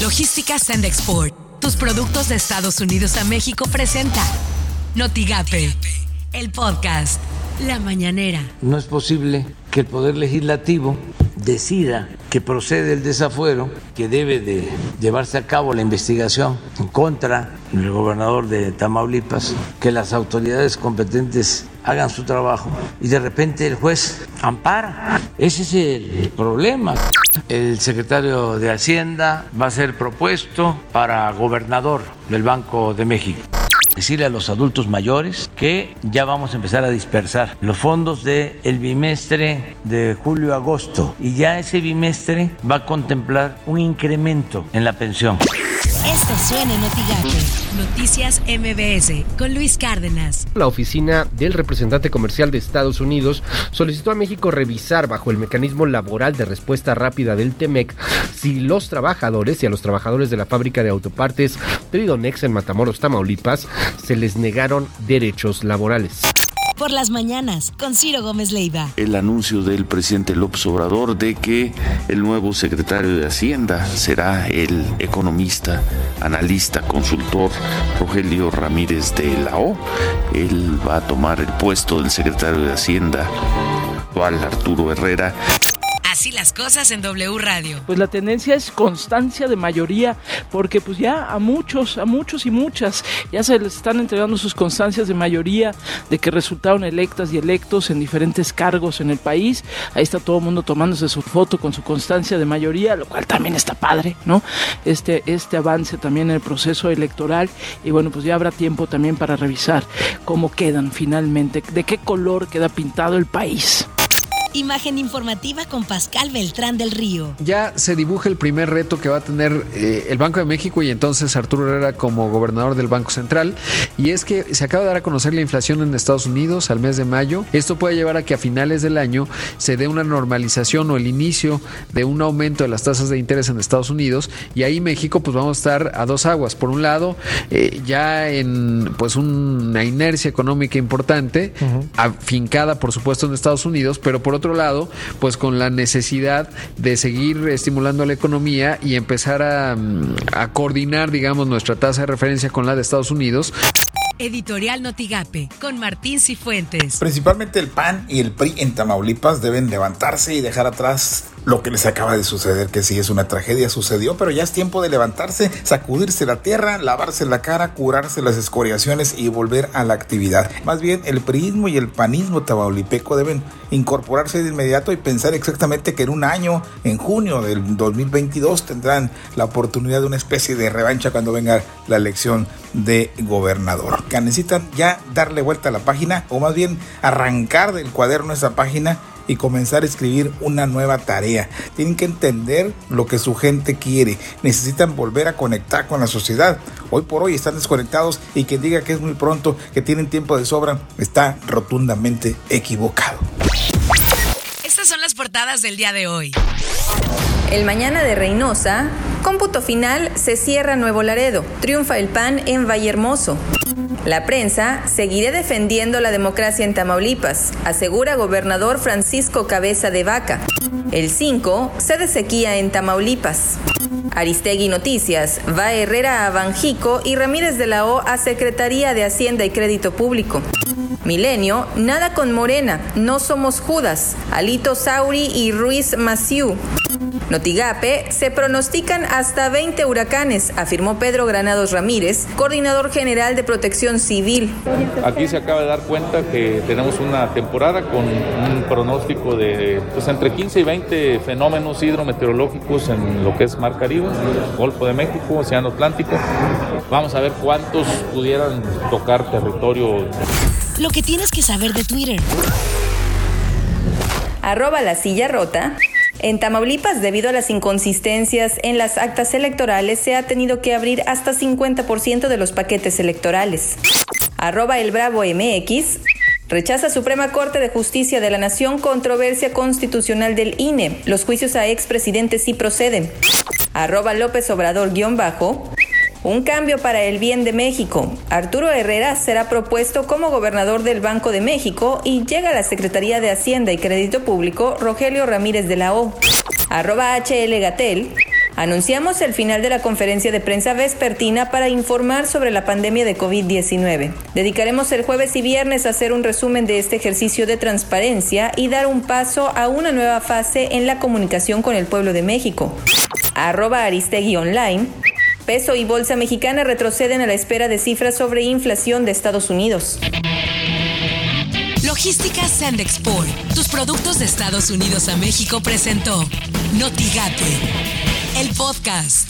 Logística Send Export. Tus productos de Estados Unidos a México presenta Notigape, el podcast La Mañanera. No es posible que el Poder Legislativo decida que procede el desafuero, que debe de llevarse a cabo la investigación contra del gobernador de Tamaulipas, que las autoridades competentes hagan su trabajo y de repente el juez ampara. Ese es el problema. El secretario de Hacienda va a ser propuesto para gobernador del Banco de México decirle a los adultos mayores que ya vamos a empezar a dispersar los fondos del el bimestre de julio-agosto y ya ese bimestre va a contemplar un incremento en la pensión. Esto suena en Noticias MBS con Luis Cárdenas. La oficina del representante comercial de Estados Unidos solicitó a México revisar bajo el mecanismo laboral de respuesta rápida del TEMEC si los trabajadores y a los trabajadores de la fábrica de autopartes Tridonex en Matamoros, Tamaulipas, se les negaron derechos laborales por las mañanas con Ciro Gómez Leiva. El anuncio del presidente López Obrador de que el nuevo secretario de Hacienda será el economista, analista, consultor Rogelio Ramírez de la O. Él va a tomar el puesto del secretario de Hacienda actual Arturo Herrera Así las cosas en W Radio. Pues la tendencia es constancia de mayoría, porque pues ya a muchos, a muchos y muchas, ya se les están entregando sus constancias de mayoría de que resultaron electas y electos en diferentes cargos en el país. Ahí está todo el mundo tomándose su foto con su constancia de mayoría, lo cual también está padre, ¿no? Este, este avance también en el proceso electoral. Y bueno, pues ya habrá tiempo también para revisar cómo quedan finalmente, de qué color queda pintado el país. Imagen informativa con Pascal Beltrán del Río. Ya se dibuja el primer reto que va a tener eh, el Banco de México y entonces Arturo Herrera como gobernador del Banco Central. Y es que se acaba de dar a conocer la inflación en Estados Unidos al mes de mayo. Esto puede llevar a que a finales del año se dé una normalización o el inicio de un aumento de las tasas de interés en Estados Unidos. Y ahí México pues vamos a estar a dos aguas. Por un lado, eh, ya en pues una inercia económica importante, afincada por supuesto en Estados Unidos, pero por otro lado, pues con la necesidad de seguir estimulando la economía y empezar a, mm, a coordinar, digamos, nuestra tasa de referencia con la de Estados Unidos. Editorial Notigape, con Martín Cifuentes. Principalmente el PAN y el PRI en Tamaulipas deben levantarse y dejar atrás lo que les acaba de suceder, que sí es una tragedia, sucedió, pero ya es tiempo de levantarse, sacudirse la tierra, lavarse la cara, curarse las escoriaciones y volver a la actividad. Más bien, el priismo y el panismo tamaulipeco deben incorporarse de inmediato y pensar exactamente que en un año, en junio del 2022, tendrán la oportunidad de una especie de revancha cuando venga la elección de gobernador. Que necesitan ya darle vuelta a la página o más bien arrancar del cuaderno esa página y comenzar a escribir una nueva tarea. Tienen que entender lo que su gente quiere. Necesitan volver a conectar con la sociedad. Hoy por hoy están desconectados y quien diga que es muy pronto, que tienen tiempo de sobra, está rotundamente equivocado. Estas son las portadas del día de hoy. El mañana de Reynosa, cómputo final, se cierra Nuevo Laredo, triunfa el PAN en Vallehermoso. La prensa, seguiré defendiendo la democracia en Tamaulipas, asegura gobernador Francisco Cabeza de Vaca. El 5, de sequía en Tamaulipas. Aristegui Noticias, va Herrera a Banjico y Ramírez de la O a Secretaría de Hacienda y Crédito Público. Milenio, nada con Morena, no somos Judas. Alito Sauri y Ruiz Maciú. Notigape, se pronostican hasta 20 huracanes, afirmó Pedro Granados Ramírez, coordinador general de protección civil. Aquí se acaba de dar cuenta que tenemos una temporada con un pronóstico de pues, entre 15 y 20 fenómenos hidrometeorológicos en lo que es Mar Caribe, Golfo de México, Océano Atlántico. Vamos a ver cuántos pudieran tocar territorio. Lo que tienes que saber de Twitter. Arroba la silla rota. En Tamaulipas, debido a las inconsistencias en las actas electorales, se ha tenido que abrir hasta 50% de los paquetes electorales. Arroba el Bravo MX. Rechaza Suprema Corte de Justicia de la Nación controversia constitucional del INE. Los juicios a expresidentes sí proceden. Arroba López Obrador guion bajo. Un cambio para el bien de México. Arturo Herrera será propuesto como gobernador del Banco de México y llega a la Secretaría de Hacienda y Crédito Público Rogelio Ramírez de la O. Arroba HL Gatel. Anunciamos el final de la conferencia de prensa vespertina para informar sobre la pandemia de COVID-19. Dedicaremos el jueves y viernes a hacer un resumen de este ejercicio de transparencia y dar un paso a una nueva fase en la comunicación con el pueblo de México. Arroba Aristegui Online. Peso y bolsa mexicana retroceden a la espera de cifras sobre inflación de Estados Unidos. Logística Sandexport, tus productos de Estados Unidos a México presentó Notigate, el podcast.